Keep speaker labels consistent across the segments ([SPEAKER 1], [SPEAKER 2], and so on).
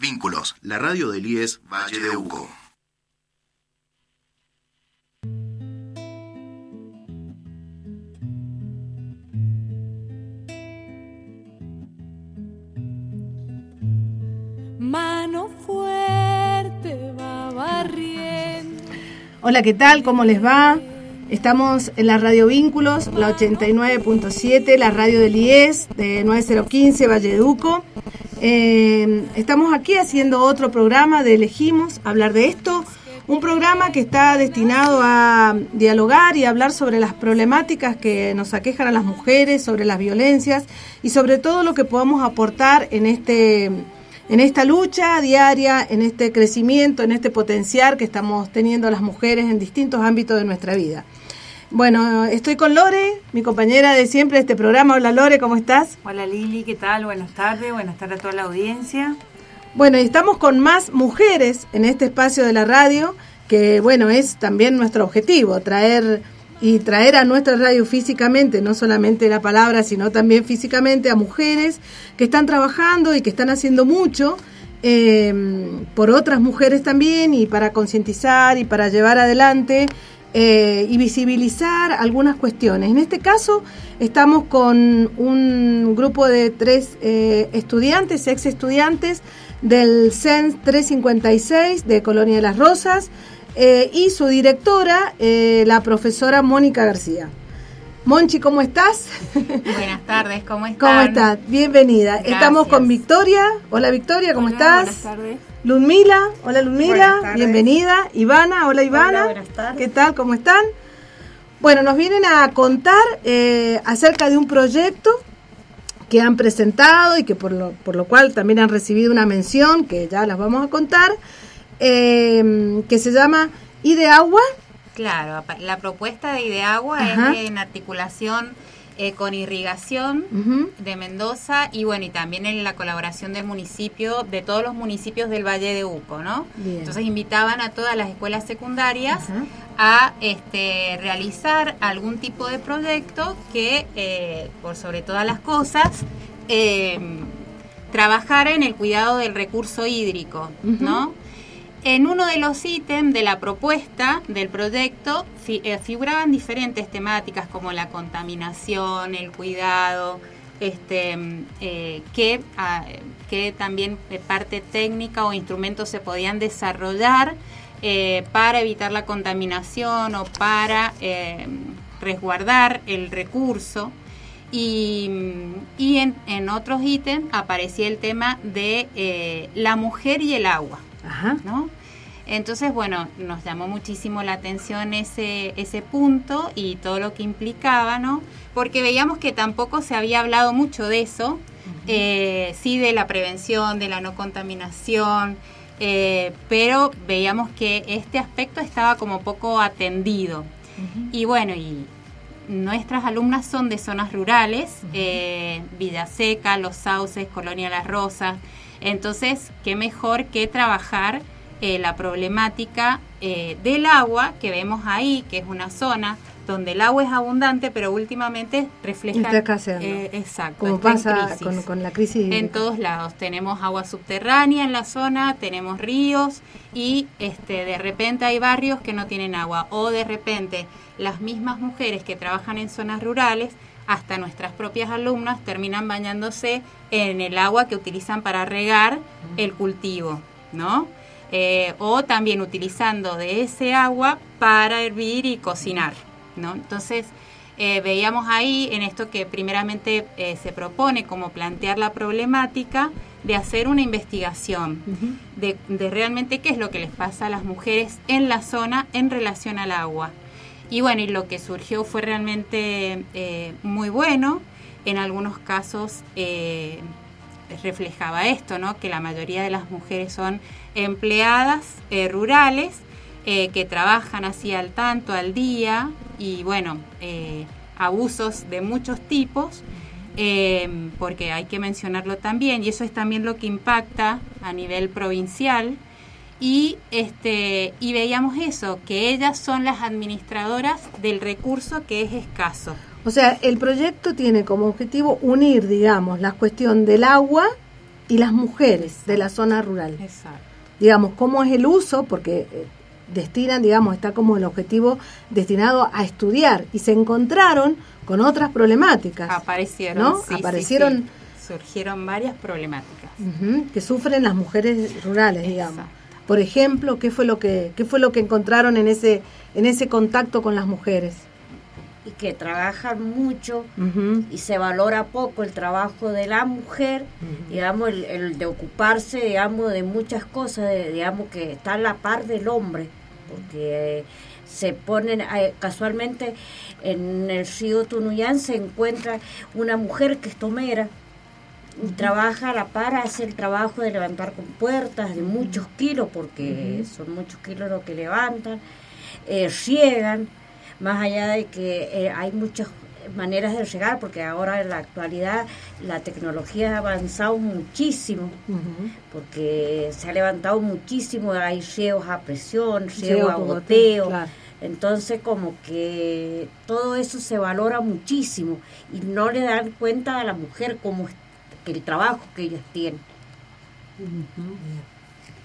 [SPEAKER 1] Vínculos, la radio del IES Valle de Uco.
[SPEAKER 2] Mano fuerte va barriendo.
[SPEAKER 3] Hola, ¿qué tal? ¿Cómo les va? Estamos en la radio Vínculos, la 89.7, la radio del IES de 9015 Valle de Uco. Eh, estamos aquí haciendo otro programa de Elegimos, hablar de esto. Un programa que está destinado a dialogar y hablar sobre las problemáticas que nos aquejan a las mujeres, sobre las violencias y sobre todo lo que podamos aportar en este en esta lucha diaria, en este crecimiento, en este potencial que estamos teniendo las mujeres en distintos ámbitos de nuestra vida. Bueno, estoy con Lore, mi compañera de siempre de este programa. Hola Lore, ¿cómo estás?
[SPEAKER 4] Hola Lili, ¿qué tal? Buenas tardes, buenas tardes a toda la audiencia.
[SPEAKER 3] Bueno, y estamos con más mujeres en este espacio de la radio, que bueno, es también nuestro objetivo, traer y traer a nuestra radio físicamente, no solamente la palabra, sino también físicamente a mujeres que están trabajando y que están haciendo mucho eh, por otras mujeres también y para concientizar y para llevar adelante eh, y visibilizar algunas cuestiones. En este caso estamos con un grupo de tres eh, estudiantes, ex estudiantes del CEN 356 de Colonia de las Rosas eh, y su directora, la profesora Mónica García. Monchi, ¿cómo estás?
[SPEAKER 5] Buenas tardes, ¿cómo estás?
[SPEAKER 3] ¿Cómo estás? Bienvenida. Estamos con Victoria. Hola Victoria, ¿cómo estás?
[SPEAKER 5] Buenas tardes.
[SPEAKER 3] Ludmila, hola Ludmila, bienvenida. Ivana, hola Ivana. buenas tardes. ¿Qué tal? ¿Cómo están? Bueno, nos vienen a contar eh, acerca de un proyecto que han presentado y que por lo, por lo cual también han recibido una mención, que ya las vamos a contar, eh, que se llama Ideagua.
[SPEAKER 5] Claro, la propuesta de Ideagua es en articulación eh, con irrigación de Mendoza y bueno, y también en la colaboración del municipio, de todos los municipios del Valle de Uco, ¿no? Entonces invitaban a todas las escuelas secundarias a este, realizar algún tipo de proyecto que, eh, por sobre todas las cosas, eh, trabajara en el cuidado del recurso hídrico, ¿no? En uno de los ítems de la propuesta del proyecto eh, figuraban diferentes temáticas como la contaminación, el cuidado, este, eh, que, ah, que también parte técnica o instrumentos se podían desarrollar eh, para evitar la contaminación o para resguardar el recurso. Y, y en, en, otros ítems aparecía el tema de la mujer y el agua. ¿no? Entonces, bueno, nos llamó muchísimo la atención ese, ese punto y todo lo que implicaba, ¿no? Porque veíamos que tampoco se había hablado mucho de eso, eh, sí de la prevención, de la no contaminación, eh, pero veíamos que este aspecto estaba como poco atendido. Y bueno, y nuestras alumnas son de zonas rurales, eh, Villaseca, Los Sauces, Colonia Las Rosas, entonces, qué mejor que trabajar eh, la problemática eh, del agua que vemos ahí, que es una zona donde el agua es abundante, pero últimamente refleja...
[SPEAKER 3] Eh,
[SPEAKER 5] exacto.
[SPEAKER 3] Como pasa con, la crisis.
[SPEAKER 5] En todos lados. Tenemos agua subterránea en la zona, tenemos ríos y este, de repente hay barrios que no tienen agua. O de repente las mismas mujeres que trabajan en zonas rurales hasta nuestras propias alumnas terminan bañándose en el agua que utilizan para regar el cultivo, ¿no? Eh, o también utilizando de ese agua para hervir y cocinar, ¿no? Entonces, eh, veíamos ahí en esto que primeramente eh, se propone como plantear la problemática de hacer una investigación de, de realmente qué es lo que les pasa a las mujeres en la zona en relación al agua. Y bueno, y lo que surgió fue realmente eh, muy bueno. En algunos casos reflejaba esto, ¿no? Que la mayoría de las mujeres son empleadas eh, rurales que trabajan así al tanto, al día, y bueno, abusos de muchos tipos. porque hay que mencionarlo también, y eso es también lo que impacta a nivel provincial, y este y veíamos eso que ellas son las administradoras del recurso que es escaso
[SPEAKER 3] o sea el proyecto tiene como objetivo unir digamos la cuestión del agua y las mujeres de la zona rural.
[SPEAKER 5] Exacto.
[SPEAKER 3] Digamos, cómo es el uso, porque eh, destinan, digamos, está como el objetivo destinado a estudiar y se encontraron con otras problemáticas.
[SPEAKER 5] Aparecieron,
[SPEAKER 3] ¿no?
[SPEAKER 5] sí,
[SPEAKER 3] Aparecieron
[SPEAKER 5] sí. Surgieron varias problemáticas.
[SPEAKER 3] que sufren las mujeres rurales, digamos. Por ejemplo, ¿qué fue lo que qué fue lo que encontraron en ese en ese contacto con las mujeres?
[SPEAKER 6] Y que trabajan mucho y se valora poco el trabajo de la mujer, digamos, el, el de ocuparse, digamos, de muchas cosas, de- digamos, que está a la par del hombre, porque eh, se ponen, eh, casualmente en el río Tunuyán se encuentra una mujer que es tomera, y trabaja a la par, hace el trabajo de levantar con puertas de muchos kilos, porque son muchos kilos lo que levantan, eh, riegan, más allá de que eh, hay muchas maneras de regar, porque ahora en la actualidad la tecnología ha avanzado muchísimo, porque se ha levantado muchísimo, hay riegos a presión,
[SPEAKER 3] Riego
[SPEAKER 6] riegos a goteo,
[SPEAKER 3] claro.
[SPEAKER 6] entonces como que todo eso se valora muchísimo y no le dan cuenta a la mujer como el trabajo que ellas tienen.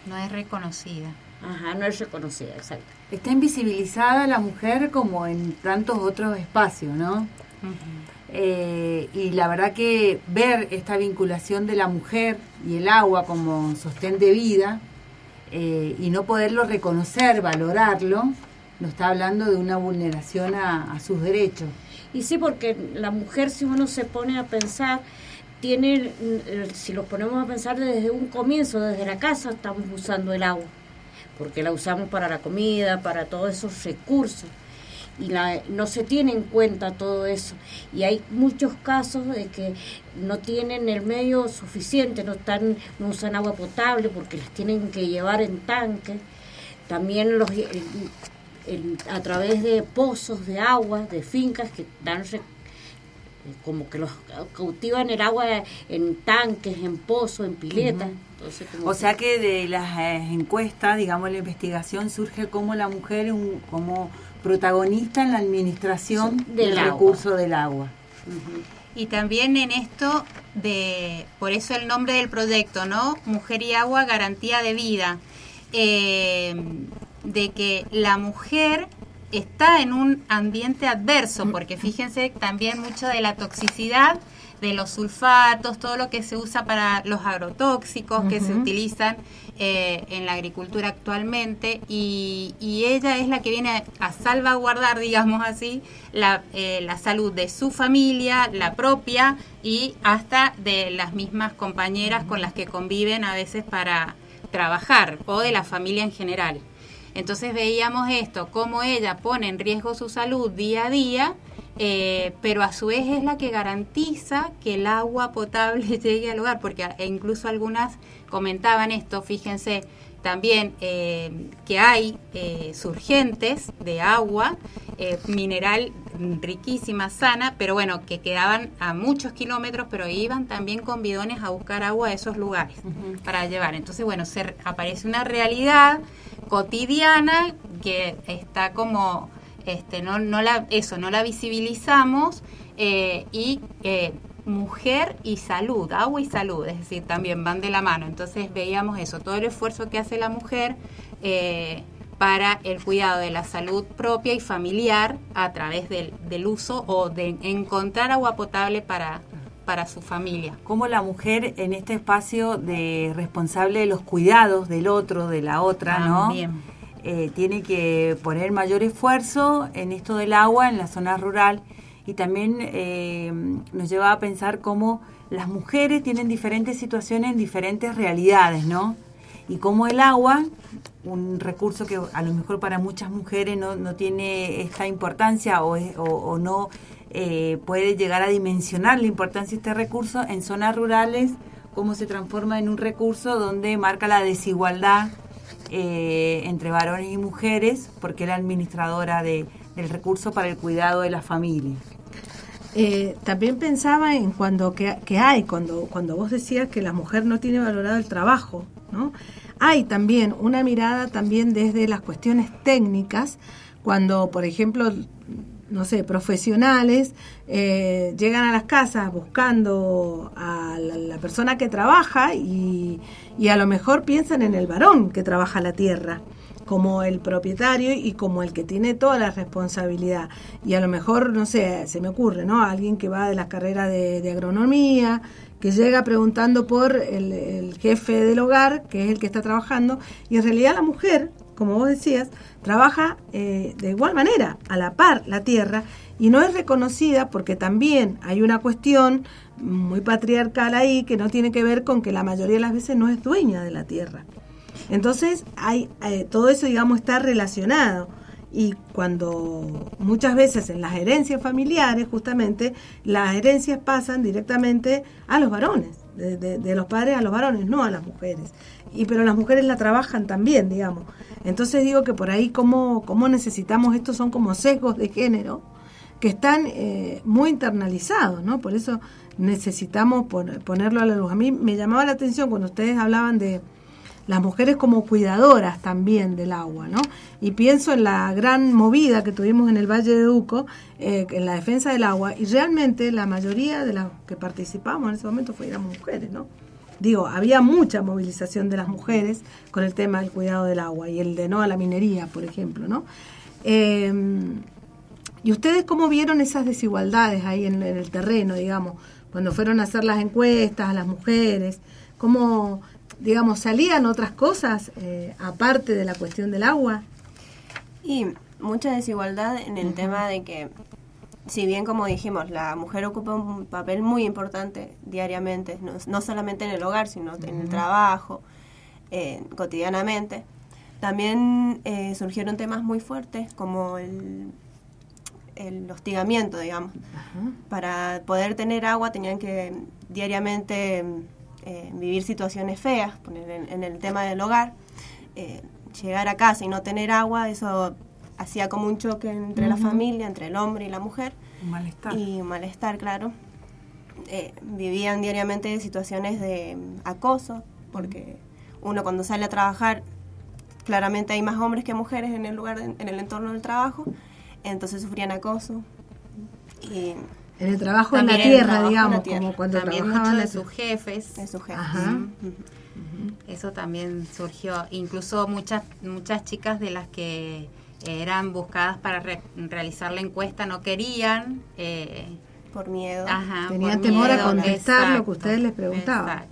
[SPEAKER 5] No es reconocida.
[SPEAKER 6] Ajá, no es reconocida, exacto.
[SPEAKER 4] Está invisibilizada la mujer como en tantos otros espacios, ¿no? Eh, y la verdad que ver esta vinculación de la mujer y el agua como sostén de vida eh, y no poderlo reconocer, valorarlo, nos está hablando de una vulneración a, a sus derechos.
[SPEAKER 6] Y sí, porque la mujer, si uno se pone a pensar, tiene, eh, si lo ponemos a pensar desde un comienzo, desde la casa, estamos usando el agua, porque la usamos para la comida, para todos esos recursos. Y la- no se tiene en cuenta todo eso. Y hay muchos casos de que no tienen el medio suficiente, no, están, no usan agua potable porque las tienen que llevar en tanque. También los, a través de pozos de agua, de fincas que dan como que los cautivan el agua en tanques, en pozos, en piletas. Entonces, como
[SPEAKER 4] O
[SPEAKER 6] que-
[SPEAKER 4] sea que de las eh, encuestas, digamos, la investigación surge como la mujer un- como protagonista en la administración
[SPEAKER 6] Sí, del
[SPEAKER 4] recurso del agua.
[SPEAKER 5] Y también en esto de, por eso el nombre del proyecto, ¿no? Mujer y agua, garantía de vida. Eh, de que la mujer está en un ambiente adverso, porque fíjense también mucho de la toxicidad de los sulfatos, todo lo que se usa para los agrotóxicos que se utilizan eh, en la agricultura actualmente y, y ella es la que viene a, a salvaguardar, digamos así, la, eh, la salud de su familia, la propia y hasta de las mismas compañeras con las que conviven a veces para trabajar o de la familia en general. Entonces veíamos esto, cómo ella pone en riesgo su salud día a día, eh, pero a su vez es la que garantiza que el agua potable llegue al hogar, porque e incluso algunas comentaban esto, fíjense también eh, que hay eh, surgentes de agua mineral riquísima, sana, pero bueno, que quedaban a muchos kilómetros, pero iban también con bidones a buscar agua a esos lugares para llevar. Entonces, bueno, se, aparece una realidad cotidiana que está como este no no la eso no la visibilizamos eh, y eh, mujer y salud agua y salud es decir también van de la mano. Entonces veíamos eso todo el esfuerzo que hace la mujer eh, para el cuidado de la salud propia y familiar a través del, del uso o de encontrar agua potable para para su familia
[SPEAKER 4] Como la mujer en este espacio de responsable de los cuidados del otro, de la otra, ¿no?
[SPEAKER 5] También.
[SPEAKER 4] Eh, tiene que poner mayor esfuerzo en esto del agua en la zona rural y también eh, nos lleva a pensar cómo las mujeres tienen diferentes situaciones en diferentes realidades, ¿no? Y cómo el agua, un recurso que a lo mejor para muchas mujeres no, no tiene esta importancia o, es- o- o no eh, puede llegar a dimensionar la importancia de este recurso en zonas rurales, cómo se transforma en un recurso donde marca la desigualdad eh, entre varones y mujeres, porque es la administradora de- del recurso para el cuidado de la familia.
[SPEAKER 3] Eh, también pensaba en cuando que, que hay, cuando, cuando vos decías que la mujer no tiene valorado el trabajo, ¿no? Hay también una mirada también desde las cuestiones técnicas, cuando, por ejemplo, no sé, profesionales, eh, llegan a las casas buscando a la, persona que trabaja y, y, a lo mejor piensan en el varón que trabaja la tierra como el propietario y como el que tiene toda la responsabilidad. Y a lo mejor, no sé, se me ocurre, ¿no? Alguien que va de la carrera de, agronomía, que llega preguntando por el, el, jefe del hogar, que es el que está trabajando, y en realidad la mujer, como vos decías, trabaja eh, de igual manera, a la par la tierra, y no es reconocida porque también hay una cuestión muy patriarcal ahí que no tiene que ver con que la mayoría de las veces no es dueña de la tierra. Entonces, hay, eh, todo eso, digamos, está relacionado. Y cuando muchas veces en las herencias familiares, justamente, las herencias pasan directamente a los varones, de, de los padres a los varones, no a las mujeres y pero las mujeres la trabajan también, digamos. Entonces digo que por ahí como, como necesitamos, estos son como sesgos de género que están eh, muy internalizados, ¿no? Por eso necesitamos ponerlo a la luz. A mí me llamaba la atención cuando ustedes hablaban de las mujeres como cuidadoras también del agua, ¿no? Y pienso en la gran movida que tuvimos en el Valle de Duco, eh, en la defensa del agua, y realmente la mayoría de las que participamos en ese momento fueron mujeres, ¿no? Digo, había mucha movilización de las mujeres con el tema del cuidado del agua y el de no a la minería, por ejemplo, ¿no? Em, ¿Y ustedes cómo vieron esas desigualdades ahí en, el terreno, digamos, cuando fueron a hacer las encuestas a las mujeres? ¿Cómo, digamos, salían otras cosas eh, aparte de la cuestión del agua?
[SPEAKER 7] Y mucha desigualdad en el tema de que si bien como dijimos, la mujer ocupa un papel muy importante diariamente, no, solamente en el hogar, sino en el trabajo, eh, cotidianamente, también eh, surgieron temas muy fuertes como el, el hostigamiento, digamos. Para poder tener agua tenían que diariamente eh, vivir situaciones feas, poner en, el tema del hogar, llegar a casa y no tener agua, eso hacía como un choque entre la familia, entre el hombre y la mujer.
[SPEAKER 4] Un malestar.
[SPEAKER 7] Y un malestar, claro. Eh, vivían diariamente situaciones de acoso, porque uno cuando sale a trabajar, claramente hay más hombres que mujeres en el lugar, en el entorno del trabajo, entonces sufrían acoso.
[SPEAKER 3] Y en el trabajo en la tierra, digamos,
[SPEAKER 5] como cuando también muchos de sus jefes.
[SPEAKER 7] De sus jefes.
[SPEAKER 5] Eso también surgió. Incluso muchas muchas chicas de las que eran buscadas para realizar la encuesta, no querían.
[SPEAKER 7] Eh, por miedo.
[SPEAKER 3] Tenían temor a contestar lo que ustedes les preguntaban.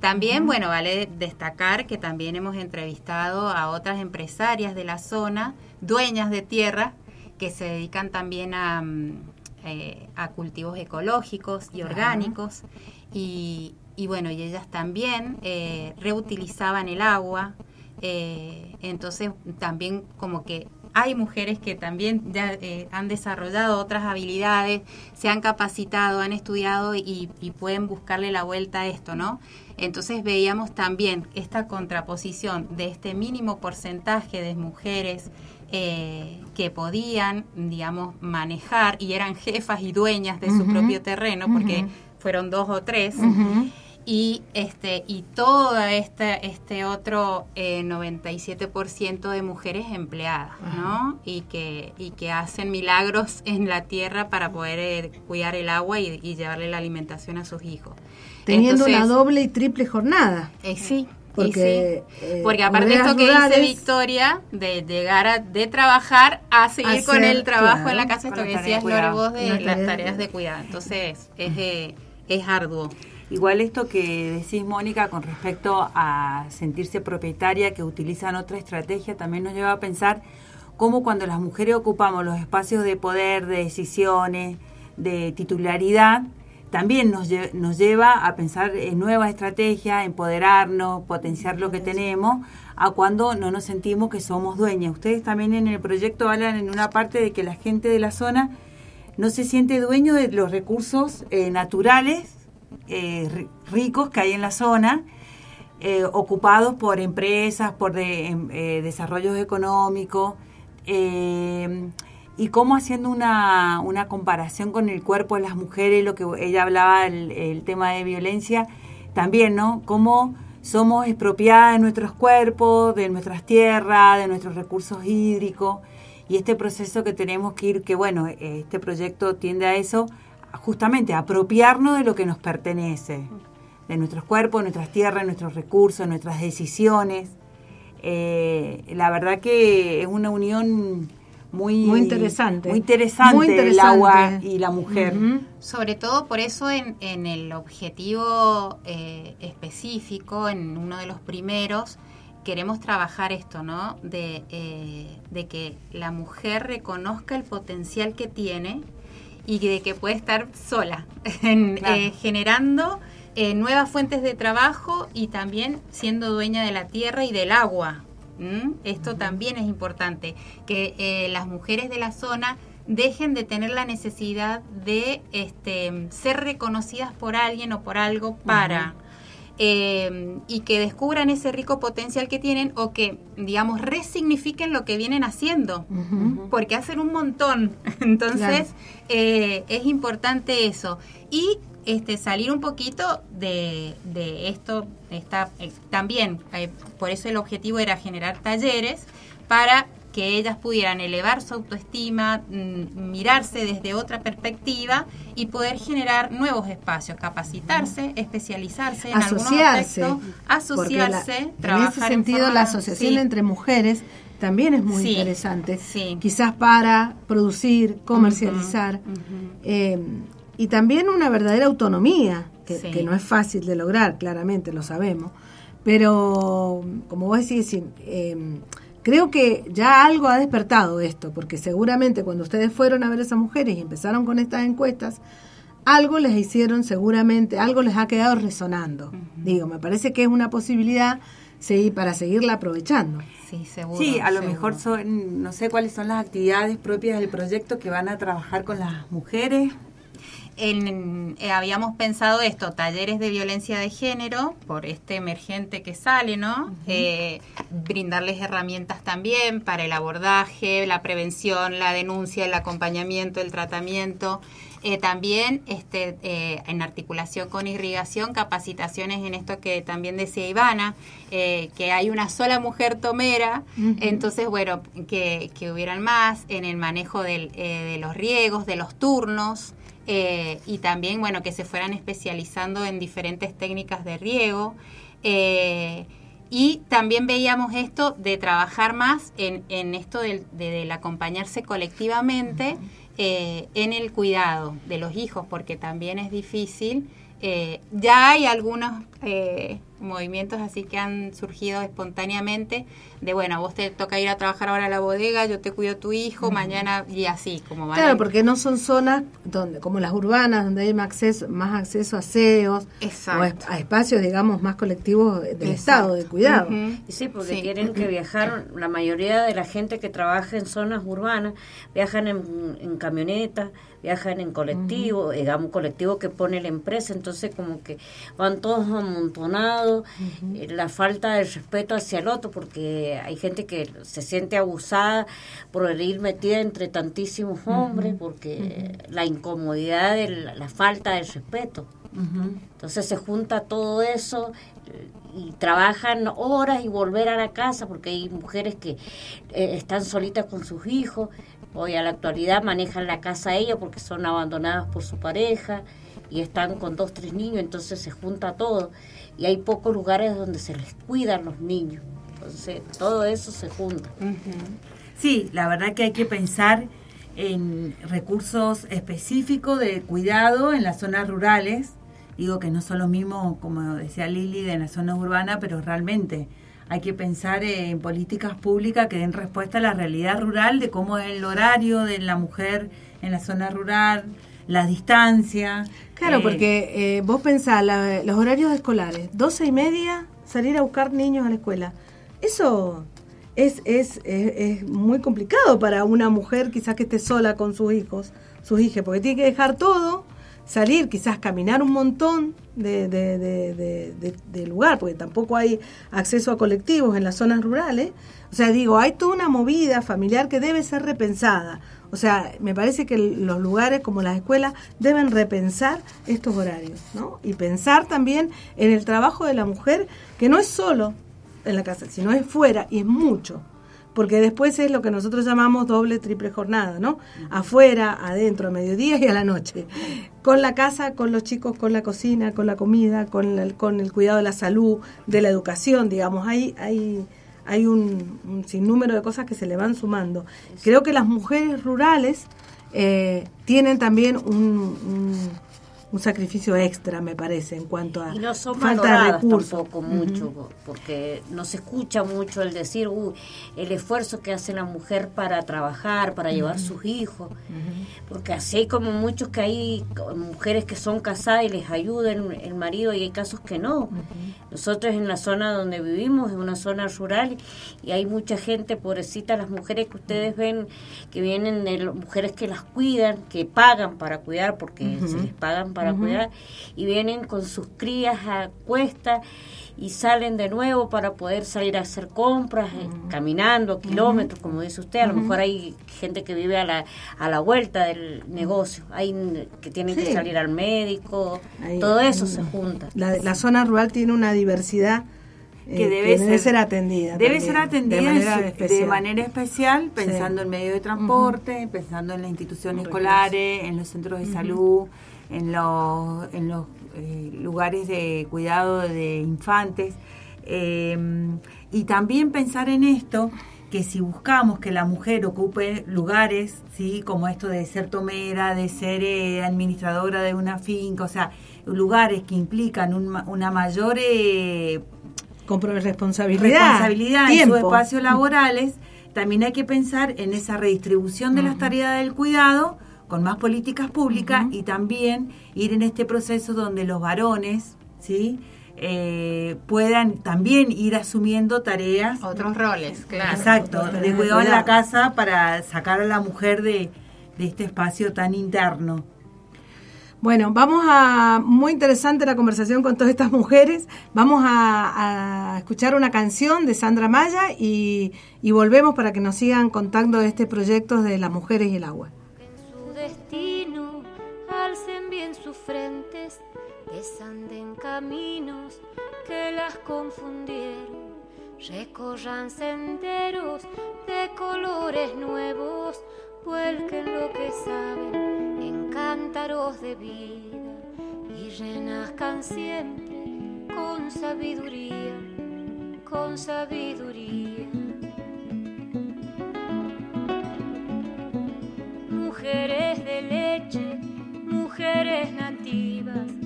[SPEAKER 5] También, bueno, vale destacar que también hemos entrevistado a otras empresarias de la zona, dueñas de tierra, que se dedican también a, mm, eh, a cultivos ecológicos y orgánicos. Y, y, bueno, y ellas también eh, reutilizaban el agua, eh, entonces también como que hay mujeres que también ya eh, han desarrollado otras habilidades, se han capacitado, han estudiado y, pueden buscarle la vuelta a esto, ¿no? Entonces veíamos también esta contraposición de este mínimo porcentaje de mujeres eh, que podían, digamos, manejar y eran jefas y dueñas de su propio terreno, porque fueron dos o tres y este y todo este este otro eh, 97% de mujeres empleadas no y que y que hacen milagros en la tierra para poder eh, cuidar el agua y, llevarle la alimentación a sus hijos.
[SPEAKER 3] Teniendo una doble y triple jornada.
[SPEAKER 5] eh, sí porque, eh, porque aparte de esto que dice Victoria, de llegar a, de trabajar a seguir con el trabajo en la casa, esto que decías Lore vos de las tareas de cuidado. Entonces, es, es arduo.
[SPEAKER 4] Igual esto que decís, Mónica, con respecto a sentirse propietaria, que utilizan otra estrategia, también nos lleva a pensar cómo cuando las mujeres ocupamos los espacios de poder, de decisiones, de titularidad, también nos, nos lleva a pensar en nuevas estrategias, empoderarnos, potenciar lo que tenemos, a cuando no nos sentimos que somos dueñas. Ustedes también en el proyecto hablan en una parte de que la gente de la zona no se siente dueño de los recursos eh, naturales eh, ricos que hay en la zona, eh, ocupados por empresas, por em, desarrollos económicos, y cómo haciendo una, una, comparación con el cuerpo de las mujeres, lo que ella hablaba, el, tema de violencia, también, ¿no? Cómo somos expropiadas de nuestros cuerpos, de nuestras tierras, de nuestros recursos hídricos, y este proceso que tenemos que ir, que bueno, este proyecto tiende a eso, justamente a apropiarnos de lo que nos pertenece, de nuestros cuerpos, nuestras tierras, nuestros recursos, nuestras decisiones. Eh, la verdad que es una unión muy,
[SPEAKER 3] muy interesante.
[SPEAKER 4] Muy interesante, el agua y la mujer.
[SPEAKER 5] Sobre todo por eso en, en el objetivo eh, específico, en uno de los primeros, queremos trabajar esto, ¿no? De, eh, de que la mujer reconozca el potencial que tiene y de que puede estar sola, eh, generando nuevas fuentes de trabajo y también siendo dueña de la tierra y del agua. Esto también es importante, que eh, las mujeres de la zona dejen de tener la necesidad de este, ser reconocidas por alguien o por algo para... Eh, y que descubran ese rico potencial que tienen o que, digamos, resignifiquen lo que vienen haciendo, porque hacen un montón. Entonces, eh, es importante eso. Y este, salir un poquito de, de esto, está, eh, también, eh, por eso el objetivo era generar talleres para que ellas pudieran elevar su autoestima, mm, mirarse desde otra perspectiva y poder generar nuevos espacios, capacitarse, especializarse en
[SPEAKER 3] asociarse,
[SPEAKER 5] algunos asociarse,
[SPEAKER 3] trabajar en ese sentido la asociación entre mujeres también es muy interesante, quizás para producir, comercializar. Eh, y también una verdadera autonomía, que, no es fácil de lograr, claramente, lo sabemos. Pero, como vos decís, eh, creo que ya algo ha despertado esto, porque seguramente cuando ustedes fueron a ver a esas mujeres y empezaron con estas encuestas, algo les hicieron seguramente, algo les ha quedado resonando. Digo, me parece que es una posibilidad sí, para seguirla aprovechando.
[SPEAKER 4] Sí, seguro. Sí, a lo mejor son, no sé cuáles son las actividades propias del proyecto que van a trabajar con las mujeres
[SPEAKER 5] en, eh, habíamos pensado esto, talleres de violencia de género, por este emergente que sale, ¿no? Eh, brindarles herramientas también para el abordaje, la prevención, la denuncia, el acompañamiento, el tratamiento. Eh, también este, en articulación con irrigación, capacitaciones en esto que también decía Ivana, que hay una sola mujer tomera, entonces, bueno, que, que, hubieran más en el manejo del, de los riegos, de los turnos. Eh, y también, bueno, que se fueran especializando en diferentes técnicas de riego. Eh, y también veíamos esto de trabajar más en, en esto del, de, acompañarse colectivamente eh, en el cuidado de los hijos, porque también es difícil. ya hay algunos movimientos así que han surgido espontáneamente de bueno, vos te toca ir a trabajar ahora a la bodega, yo te cuido a tu hijo, mañana y así, como van
[SPEAKER 3] Claro, porque no son zonas donde como las urbanas donde hay más acceso, más acceso a aseos o a espacios digamos más colectivos del Estado de cuidado.
[SPEAKER 6] Sí, porque tienen que viajar, la mayoría de la gente que trabaja en zonas urbanas viajan en, en camionetas, viajan en colectivo, digamos colectivo que pone la empresa, entonces como que van todos amontonados eh, la falta de respeto hacia el otro, porque hay gente que se siente abusada por ir metida entre tantísimos hombres, porque la incomodidad de la, falta de respeto. Entonces se junta todo eso y trabajan horas y volver a la casa porque hay mujeres que eh, están solitas con sus hijos hoy a la actualidad manejan la casa ellos porque son abandonadas por su pareja y están con dos tres niños entonces se junta todo y hay pocos lugares donde se les cuidan los niños. Entonces, todo eso se junta.
[SPEAKER 4] Sí, la verdad que hay que pensar en recursos específicos de cuidado en las zonas rurales. Digo que no son lo mismo, como decía Lili, de las zonas urbanas, pero realmente hay que pensar en políticas públicas que den respuesta a la realidad rural de cómo es el horario de la mujer en la zona rural, la distancia.
[SPEAKER 3] Claro, eh, porque eh, vos pensás, los horarios escolares, doce y media, salir a buscar niños a la escuela. Eso es, es, es, muy complicado para una mujer quizás que esté sola con sus hijos, sus hijas, porque tiene que dejar todo, salir, quizás caminar un montón de, de, lugar, porque tampoco hay acceso a colectivos en las zonas rurales. O sea, digo, hay toda una movida familiar que debe ser repensada. O sea, me parece que los lugares como las escuelas deben repensar estos horarios, ¿no? Y pensar también en el trabajo de la mujer, que no es solo en la casa, sino es fuera y es mucho. Porque después es lo que nosotros llamamos doble, triple jornada, ¿no? Afuera, adentro, a mediodía y a la noche. Con la casa, con los chicos, con la cocina, con la comida, con, el, con el cuidado de la salud, de la educación, digamos, hay, hay, hay un, un sinnúmero de cosas que se le van sumando. Creo que las mujeres rurales eh, tienen también un un sacrificio extra, me parece, en cuanto a
[SPEAKER 6] y no son
[SPEAKER 3] falta de recursos.
[SPEAKER 6] tampoco mucho, porque no se escucha mucho el decir el esfuerzo que hace la mujer para trabajar, para llevar sus hijos, porque así hay como muchos que hay mujeres que son casadas y les ayudan el marido y hay casos que no. Nosotros en la zona donde vivimos, es una zona rural y hay mucha gente, pobrecita, las mujeres que ustedes ven que vienen de mujeres que las cuidan, que pagan para cuidar porque se les pagan para para cuidar y vienen con sus crías a cuesta y salen de nuevo para poder salir a hacer compras, eh, caminando kilómetros, como dice usted. A lo mejor hay gente que vive a la, a la vuelta del negocio, hay que tienen que salir al médico, todo eso se junta.
[SPEAKER 3] La, la zona rural tiene una diversidad
[SPEAKER 4] que, eh, debe, ser,
[SPEAKER 3] atendida.
[SPEAKER 4] Debe ser atendida de manera, especial, pensando en medio de transporte, pensando en las instituciones escolares, en los centros de salud, en los, en los eh, lugares de cuidado de infantes. Eh, y también pensar en esto, que si buscamos que la mujer ocupe lugares, ¿sí? como esto de ser tomera, de ser eh, administradora de una finca, o sea, lugares que implican una mayor
[SPEAKER 3] responsabilidad,
[SPEAKER 4] responsabilidad en sus espacios laborales, también hay que pensar en esa redistribución de las tareas del cuidado con más políticas públicas y también ir en este proceso donde los varones, ¿sí? Eh, puedan también ir asumiendo tareas.
[SPEAKER 5] Otros roles, claro.
[SPEAKER 4] Exacto, de cuidado en la casa para sacar a la mujer de, de este espacio tan interno.
[SPEAKER 3] Bueno, vamos a, muy interesante la conversación con todas estas mujeres. Vamos a, escuchar una canción de Sandra Maya y, y, volvemos para que nos sigan contando este proyecto de las mujeres y el agua
[SPEAKER 8] desanden caminos que las confundieron, recorran senderos de colores nuevos, vuelquen lo que saben en cántaros de vida y renazcan siempre con sabiduría, con sabiduría. mujeres de leche, mujeres nativas,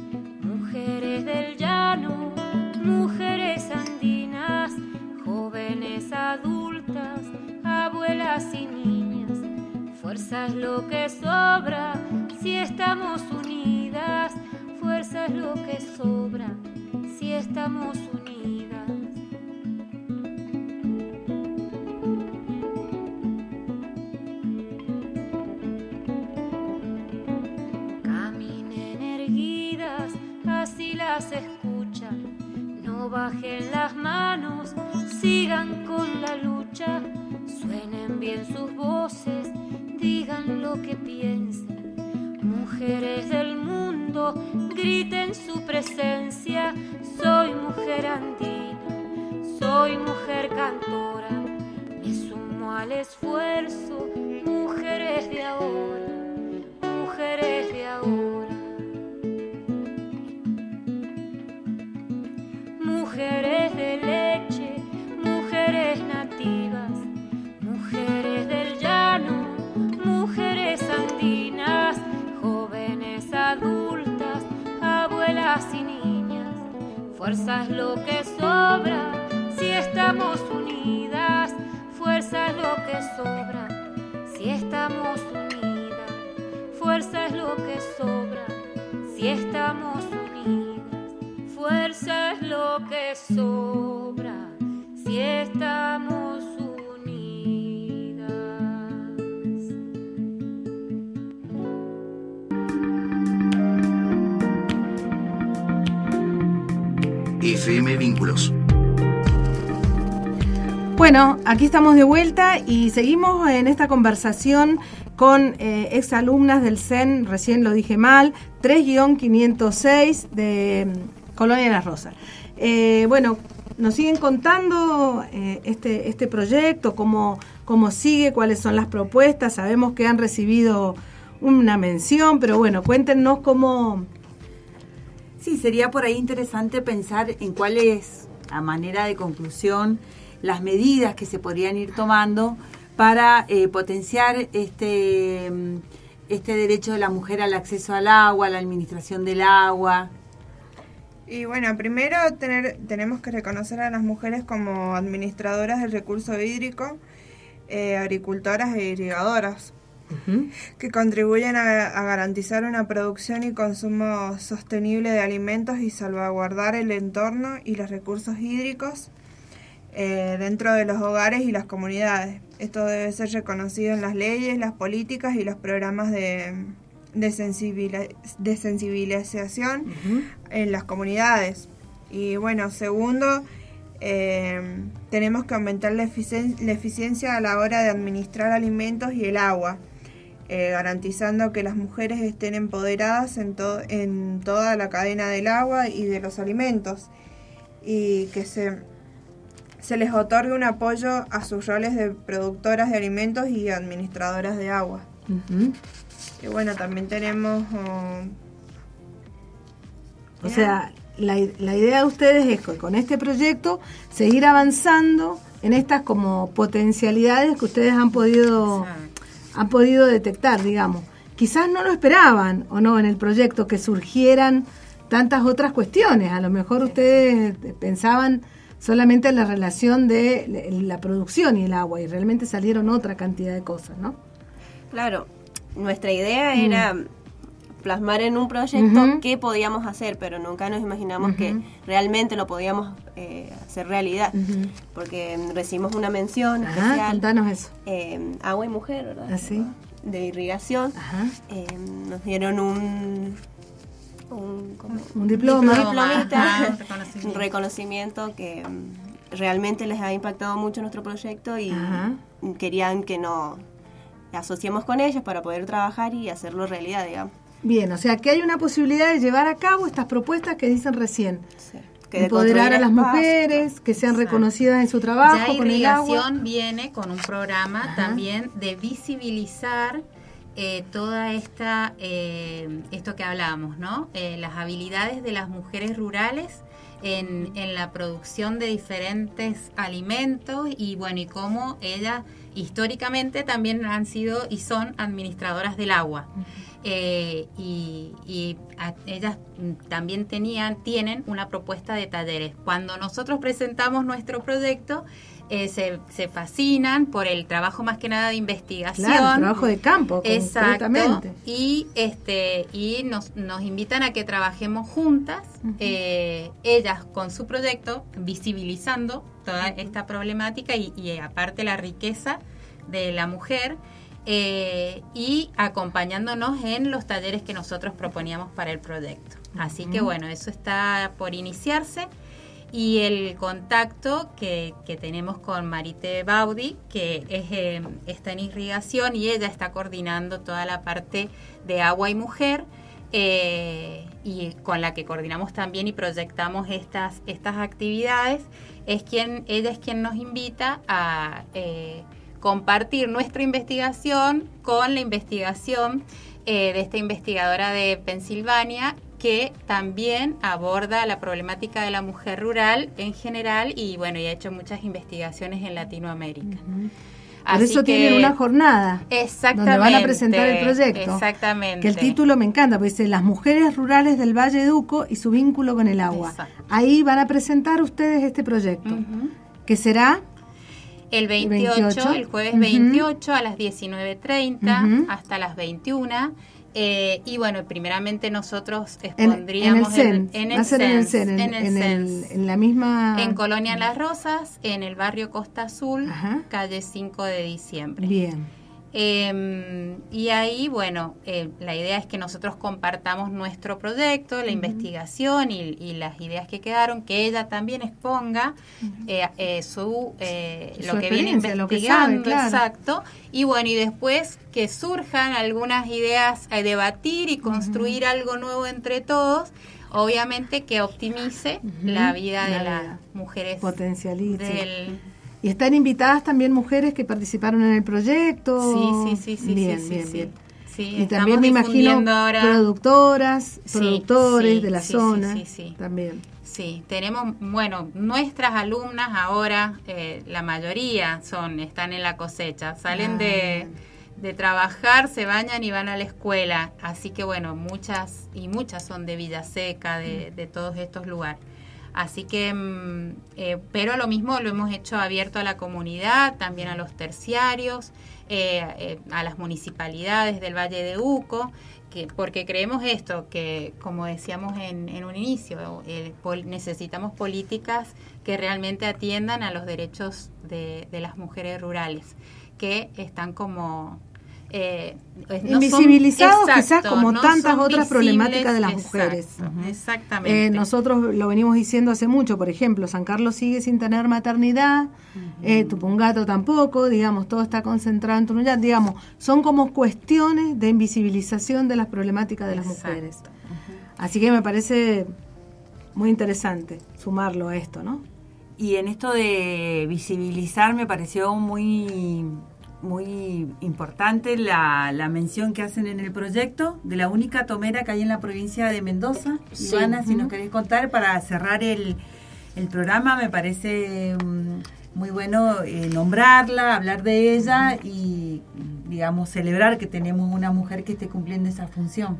[SPEAKER 8] del llano, mujeres andinas, jóvenes adultas, abuelas y niñas. Fuerza es lo que sobra si estamos unidas, fuerza es lo que sobra si estamos unidas. Se escuchan. No bajen las manos, sigan con la lucha. Suenen bien sus voces, digan lo que piensen. Mujeres del mundo, griten su presencia. Soy mujer andina, soy mujer cantora. Me sumo al esfuerzo, mujeres de ahora, Fuerza es lo que sobra si estamos unidas, fuerza es lo que sobra si estamos unidas, fuerza es lo que sobra si estamos unidas fuerza es lo que sobra si estamos
[SPEAKER 1] FM Vínculos.
[SPEAKER 3] Bueno, aquí estamos de vuelta y seguimos en esta conversación con eh, exalumnas del CEN, recién lo dije mal, 3-506 de Colonia de las Rosas. Eh, bueno, nos siguen contando eh, este, este proyecto, cómo, cómo sigue, cuáles son las propuestas. Sabemos que han recibido una mención, pero bueno, cuéntenos cómo...
[SPEAKER 4] Sí, sería por ahí interesante pensar en cuál es, a manera de conclusión, las medidas que se podrían ir tomando para eh, potenciar este, este derecho de la mujer al acceso al agua, a la administración del agua.
[SPEAKER 9] Y bueno, primero tener, tenemos que reconocer a las mujeres como administradoras del recurso hídrico, eh, agricultoras e irrigadoras, que contribuyen a, a, garantizar una producción y consumo sostenible de alimentos y salvaguardar el entorno y los recursos hídricos eh, dentro de los hogares y las comunidades. Esto debe ser reconocido en las leyes, las políticas y los programas de, de, de sensibilización en las comunidades. Y bueno, segundo, eh, tenemos que aumentar la, eficien la, eficiencia a la hora de administrar alimentos y el agua, eh, garantizando que las mujeres estén empoderadas en, to en toda la cadena del agua y de los alimentos y que se se les otorgue un apoyo a sus roles de productoras de alimentos y administradoras de agua. Uh -huh. Y bueno, también tenemos... Uh,
[SPEAKER 3] o sea, la, la, idea de ustedes es que con este proyecto seguir avanzando en estas como potencialidades que ustedes han podido, han podido detectar, digamos. Quizás no lo esperaban o no en el proyecto que surgieran tantas otras cuestiones. A lo mejor ustedes pensaban solamente la relación de la producción y el agua y realmente salieron otra cantidad de cosas, ¿no?
[SPEAKER 7] Claro, nuestra idea mm. era plasmar en un proyecto uh -huh. qué podíamos hacer, pero nunca nos imaginamos uh -huh. que realmente lo podíamos eh, hacer realidad, uh -huh. porque recibimos una mención
[SPEAKER 3] Ajá,
[SPEAKER 7] especial.
[SPEAKER 3] Contanos eso.
[SPEAKER 7] Eh, agua y mujer, ¿verdad?
[SPEAKER 3] Así.
[SPEAKER 7] De irrigación. Eh, nos dieron un un,
[SPEAKER 3] un diploma,
[SPEAKER 7] un diplomita, un reconocimiento. un reconocimiento que um, realmente les ha impactado mucho nuestro proyecto y Ajá. querían que nos asociemos con ellos para poder trabajar y hacerlo realidad, digamos.
[SPEAKER 3] Bien, o sea que hay una posibilidad de llevar a cabo estas propuestas que dicen recién. Sí. Que empoderar a las mujeres, que sean reconocidas en su trabajo.
[SPEAKER 5] Ya
[SPEAKER 3] con
[SPEAKER 5] Irrigación
[SPEAKER 3] el agua.
[SPEAKER 5] viene con un programa Ajá. también de visibilizar eh, toda esta, eh, esto que hablábamos, ¿no? Eh, las habilidades de las mujeres rurales en, en, la producción de diferentes alimentos y bueno, y cómo ellas históricamente también han sido y son administradoras del agua. Eh, y, y a, ellas también tenían, tienen una propuesta de talleres. Cuando nosotros presentamos nuestro proyecto, eh, se, se, fascinan por el trabajo más que nada de investigación.
[SPEAKER 3] Claro, trabajo de campo,
[SPEAKER 5] Exacto. Y, este, y nos, nos invitan a que trabajemos juntas, uh -huh. eh, ellas con su proyecto, visibilizando toda esta problemática y, y aparte la riqueza de la mujer. Eh, y acompañándonos en los talleres que nosotros proponíamos para el proyecto. Así uh -huh. que bueno, eso está por iniciarse y el contacto que, que, tenemos con Marite Baudi, que es, eh, está en irrigación y ella está coordinando toda la parte de agua y mujer. Eh, y con la que coordinamos también y proyectamos estas, estas actividades, es quien, ella es quien nos invita a eh, compartir nuestra investigación con la investigación eh, de esta investigadora de Pensilvania que también aborda la problemática de la mujer rural en general y bueno, y ha hecho muchas investigaciones en Latinoamérica. Uh
[SPEAKER 3] -huh. Por eso que, tienen una jornada
[SPEAKER 5] exactamente,
[SPEAKER 3] donde van a presentar el proyecto.
[SPEAKER 5] Exactamente.
[SPEAKER 3] Que el título me encanta, porque dice Las mujeres rurales del Valle de Uco y su vínculo con el agua. Exacto. Ahí van a presentar ustedes este proyecto, uh -huh. que será
[SPEAKER 5] el 28, el, 28. el jueves uh -huh. 28 a las 19.30 uh -huh. hasta las 21 eh, y bueno, primeramente nosotros expondríamos
[SPEAKER 3] en, en el CEN, en, el CEN, en, el
[SPEAKER 5] en,
[SPEAKER 3] en, la misma...
[SPEAKER 5] En Colonia Las Rosas, en el barrio Costa Azul, Ajá. calle 5 de diciembre.
[SPEAKER 3] Bien.
[SPEAKER 5] Eh, y ahí, bueno, eh, la idea es que nosotros compartamos nuestro proyecto, la uh -huh. investigación y, y, las ideas que quedaron, que ella también exponga uh -huh. su, su, lo que viene investigando,
[SPEAKER 3] que sabe, claro.
[SPEAKER 5] exacto. Y bueno, y después que surjan algunas ideas a debatir y construir uh -huh. algo nuevo entre todos obviamente que optimice la vida de
[SPEAKER 3] La
[SPEAKER 5] las mujeres
[SPEAKER 3] Potencialice.
[SPEAKER 5] del
[SPEAKER 3] Y están invitadas también mujeres que participaron en el proyecto.
[SPEAKER 5] Sí, sí, sí, sí,
[SPEAKER 3] Bien,
[SPEAKER 5] sí, sí,
[SPEAKER 3] bien,
[SPEAKER 5] sí.
[SPEAKER 3] bien.
[SPEAKER 5] Sí,
[SPEAKER 3] y también me imagino
[SPEAKER 5] ahora-
[SPEAKER 3] productoras, productores de la zona.
[SPEAKER 5] sí, sí.
[SPEAKER 3] También.
[SPEAKER 5] Sí, tenemos, bueno, nuestras alumnas ahora, eh, la mayoría son, están en la cosecha, salen
[SPEAKER 3] Ah,
[SPEAKER 5] de,
[SPEAKER 3] bien.
[SPEAKER 5] de trabajar, se bañan y van a la escuela, así que bueno, muchas y muchas son de Villaseca,
[SPEAKER 3] Mm.
[SPEAKER 5] de, de todos estos lugares. Así que, mm, eh, pero lo mismo lo hemos hecho abierto a la comunidad, también a los terciarios, eh, eh, a las municipalidades del Valle de Uco, que, porque creemos esto, que como decíamos en, en un inicio, pol- necesitamos políticas que realmente atiendan a los derechos de, de las mujeres rurales, que están como... eh, no son-
[SPEAKER 3] Invisibilizados quizás
[SPEAKER 5] exacto,
[SPEAKER 3] como
[SPEAKER 5] no
[SPEAKER 3] tantas otras problemáticas de las
[SPEAKER 5] exacto,
[SPEAKER 3] mujeres.
[SPEAKER 5] Exactamente.
[SPEAKER 3] Eh, nosotros lo venimos diciendo hace mucho, por ejemplo, San Carlos sigue sin tener maternidad, eh, Tupungato tampoco, digamos, todo está concentrado en Tunuyán, digamos, son como cuestiones de invisibilización de las problemáticas de las
[SPEAKER 5] Exacto.
[SPEAKER 3] mujeres. Así que me parece muy interesante sumarlo a esto, ¿no?
[SPEAKER 4] Y en esto de visibilizar me pareció muy muy importante la, la mención que hacen en el proyecto de la única tomera que hay en la provincia de Mendoza.
[SPEAKER 6] Sí.
[SPEAKER 4] Ivana, si nos querés contar para cerrar el, el programa, me parece mm, muy bueno eh, nombrarla, hablar de ella y, digamos, celebrar que tenemos una mujer que esté cumpliendo esa función.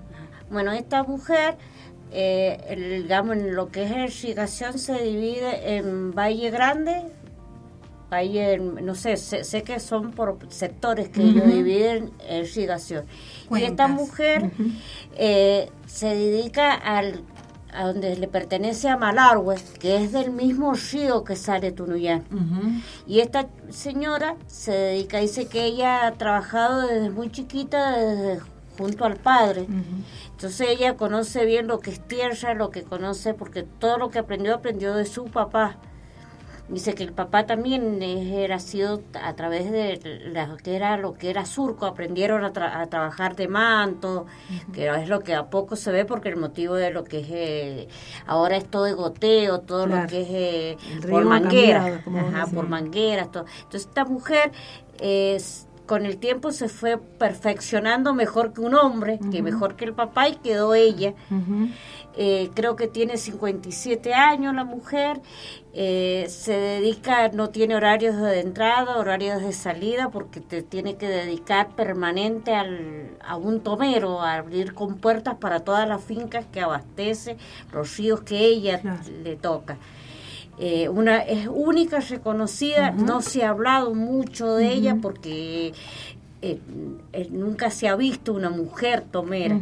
[SPEAKER 6] Bueno, esta mujer, eh, el- digamos, en lo que es irrigación se divide en Valle Grande, Valle, no sé, sé, sé que son por sectores que ellos dividen en irrigación. Y esta mujer eh, se dedica al a donde le pertenece a Malargüe, que es del mismo río que sale Tunuyán. Y esta señora se dedica, dice que ella ha trabajado desde muy chiquita, desde junto al padre. Entonces ella conoce bien lo que es tierra, lo que conoce, porque todo lo que aprendió, aprendió de su papá. Dice que el papá también era sido a través de la, que era lo que era surco, aprendieron a, tra- a trabajar de manto, que es lo que a poco se ve porque el motivo de lo que es eh, ahora es todo de goteo, todo
[SPEAKER 3] Claro.
[SPEAKER 6] lo que es eh, por mangueras, ajá, por mangueras, todo. Entonces esta mujer es con el tiempo se fue perfeccionando mejor que un hombre, que mejor que el papá y quedó ella. Eh, creo que tiene 57 años la mujer, eh, se dedica, no tiene horarios de entrada, horarios de salida, porque te tiene que dedicar permanente al, a un tomero, a abrir compuertas para todas las fincas que abastece, los ríos que ella
[SPEAKER 3] Claro.
[SPEAKER 6] le toca. Eh, una es única, reconocida, no se ha hablado mucho de ella porque eh, nunca se ha visto una mujer tomera.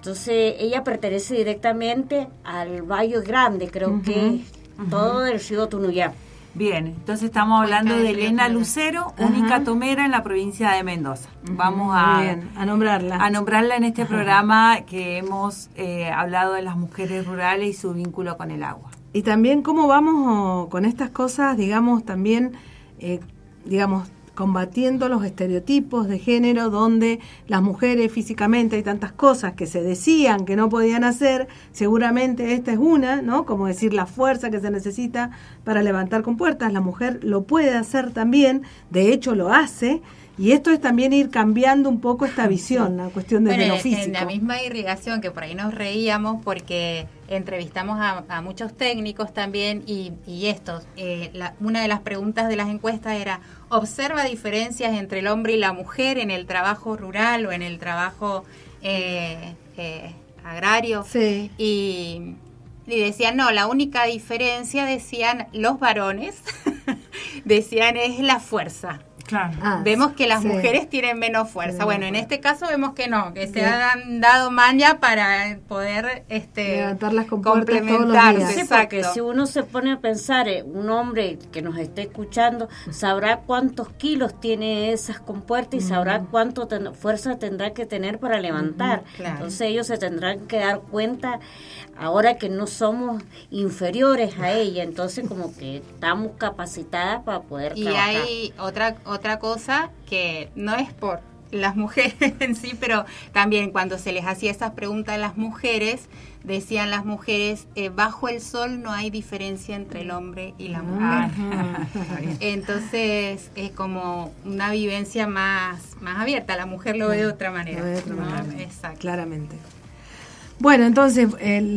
[SPEAKER 6] Entonces ella pertenece directamente al Valle Grande, creo que todo del río Tunuyán.
[SPEAKER 4] Bien, entonces estamos hablando de Elena. Lucero, única tomera en la provincia de Mendoza. Vamos a,
[SPEAKER 3] bien, a nombrarla.
[SPEAKER 4] a nombrarla en este programa que hemos eh, hablado de las mujeres rurales y su vínculo con el agua.
[SPEAKER 3] Y también cómo vamos con estas cosas, digamos, también, eh, digamos, combatiendo los estereotipos de género donde las mujeres físicamente hay tantas cosas que se decían que no podían hacer, seguramente esta es una, ¿no? Como decir la fuerza que se necesita para levantar con puertas, la mujer lo puede hacer también, de hecho lo hace, y esto es también ir cambiando un poco esta visión, la cuestión desde
[SPEAKER 5] Bueno,
[SPEAKER 3] lo físico.
[SPEAKER 5] en la misma irrigación, que por ahí nos reíamos porque entrevistamos a, a muchos técnicos también y, y estos, eh, la- una de las preguntas de las encuestas era, ¿observa diferencias entre el hombre y la mujer en el trabajo rural o en el trabajo eh, eh, agrario?
[SPEAKER 3] Sí.
[SPEAKER 5] Y, y decían, no, la única diferencia, decían los varones, decían es la fuerza.
[SPEAKER 4] Claro.
[SPEAKER 3] Ah,
[SPEAKER 5] Vemos que las
[SPEAKER 3] sí.
[SPEAKER 5] mujeres tienen menos fuerza. Bueno, en este caso vemos que no, que se han dado maña para poder este
[SPEAKER 3] Levantar las días.
[SPEAKER 6] Sí, porque si uno se pone a pensar, eh, un hombre que nos esté escuchando sabrá cuántos kilos tiene esas compuertas y sabrá cuánto ten- fuerza tendrá que tener para levantar.
[SPEAKER 5] claro.
[SPEAKER 6] Entonces ellos se tendrán que dar cuenta ahora que no somos inferiores a ella, entonces como que estamos capacitadas para poder
[SPEAKER 5] Y
[SPEAKER 6] trabajar.
[SPEAKER 5] hay otra otra cosa que no es por las mujeres en sí, pero también cuando se les hacía esas preguntas a las mujeres, decían las mujeres, eh, bajo el sol no hay diferencia entre el hombre y la mujer. Entonces es como una vivencia más, más abierta, la mujer lo ve de otra manera.
[SPEAKER 3] Lo ve de otra
[SPEAKER 5] ¿no?
[SPEAKER 3] manera.
[SPEAKER 5] Exacto.
[SPEAKER 3] Claramente. Bueno, entonces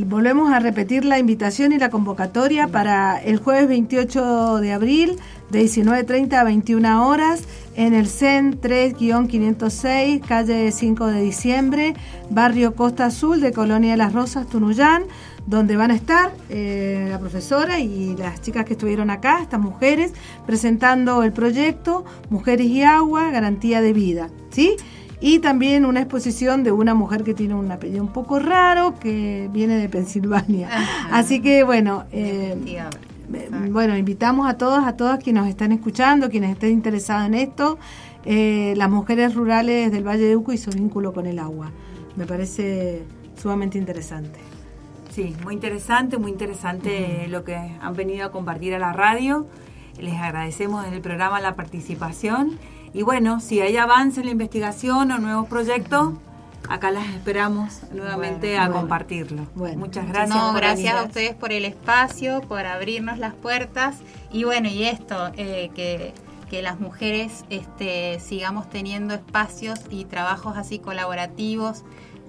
[SPEAKER 3] volvemos a repetir la invitación y la convocatoria para el jueves 28 de abril de 19.30 a 21 horas en el CEN 3-506, calle 5 de diciembre, barrio Costa Azul de Colonia de las Rosas, Tunuyán, donde van a estar eh, la profesora y las chicas que estuvieron acá, estas mujeres, presentando el proyecto Mujeres y Agua, Garantía de Vida. ¿Sí? Y también una exposición de una mujer que tiene un apellido un poco raro, que viene de Pensilvania. Así que bueno, eh, eh, bueno, invitamos a todos, a todas quienes nos están escuchando, quienes estén interesados en esto, eh, las mujeres rurales del Valle de Uco y su vínculo con el agua. Me parece sumamente interesante.
[SPEAKER 4] Sí, muy interesante, muy interesante lo que han venido a compartir a la radio. Les agradecemos desde el programa la participación. Y bueno, si hay avance en la investigación o nuevos proyectos, acá las esperamos nuevamente
[SPEAKER 5] Bueno,
[SPEAKER 4] a
[SPEAKER 5] bueno.
[SPEAKER 4] compartirlo. Muchas gracias.
[SPEAKER 5] No, gracias a ustedes por el espacio, por abrirnos las puertas y bueno, y esto, eh, que, que las mujeres este, sigamos teniendo espacios y trabajos así colaborativos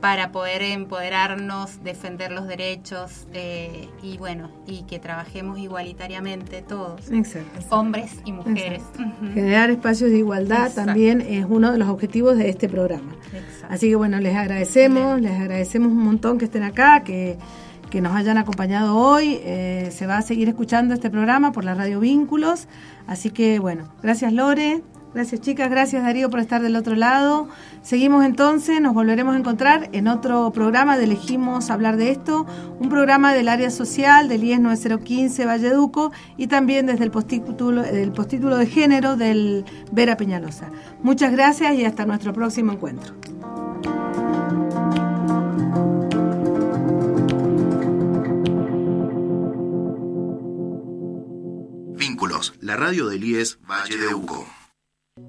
[SPEAKER 5] para poder empoderarnos, defender los derechos eh, y bueno, y que trabajemos igualitariamente todos,
[SPEAKER 3] Exacto.
[SPEAKER 5] hombres y mujeres. Ujú.
[SPEAKER 3] Generar espacios de igualdad
[SPEAKER 5] Exacto.
[SPEAKER 3] también es uno de los objetivos de este programa. Así que bueno, les agradecemos, les agradecemos un montón que estén acá, que, que nos hayan acompañado hoy. Eh, se va a seguir escuchando este programa por la radio Vínculos. Así que bueno, gracias Lore, gracias chicas, gracias Darío por estar del otro lado. Seguimos entonces, nos volveremos a encontrar en otro programa de Elegimos hablar de esto, un programa del área social del IES 9015 Valleduco y también desde el postítulo, el postítulo de género del Vera Peñalosa. Muchas gracias y hasta nuestro próximo encuentro.
[SPEAKER 1] Vínculos, la radio del IES Valle.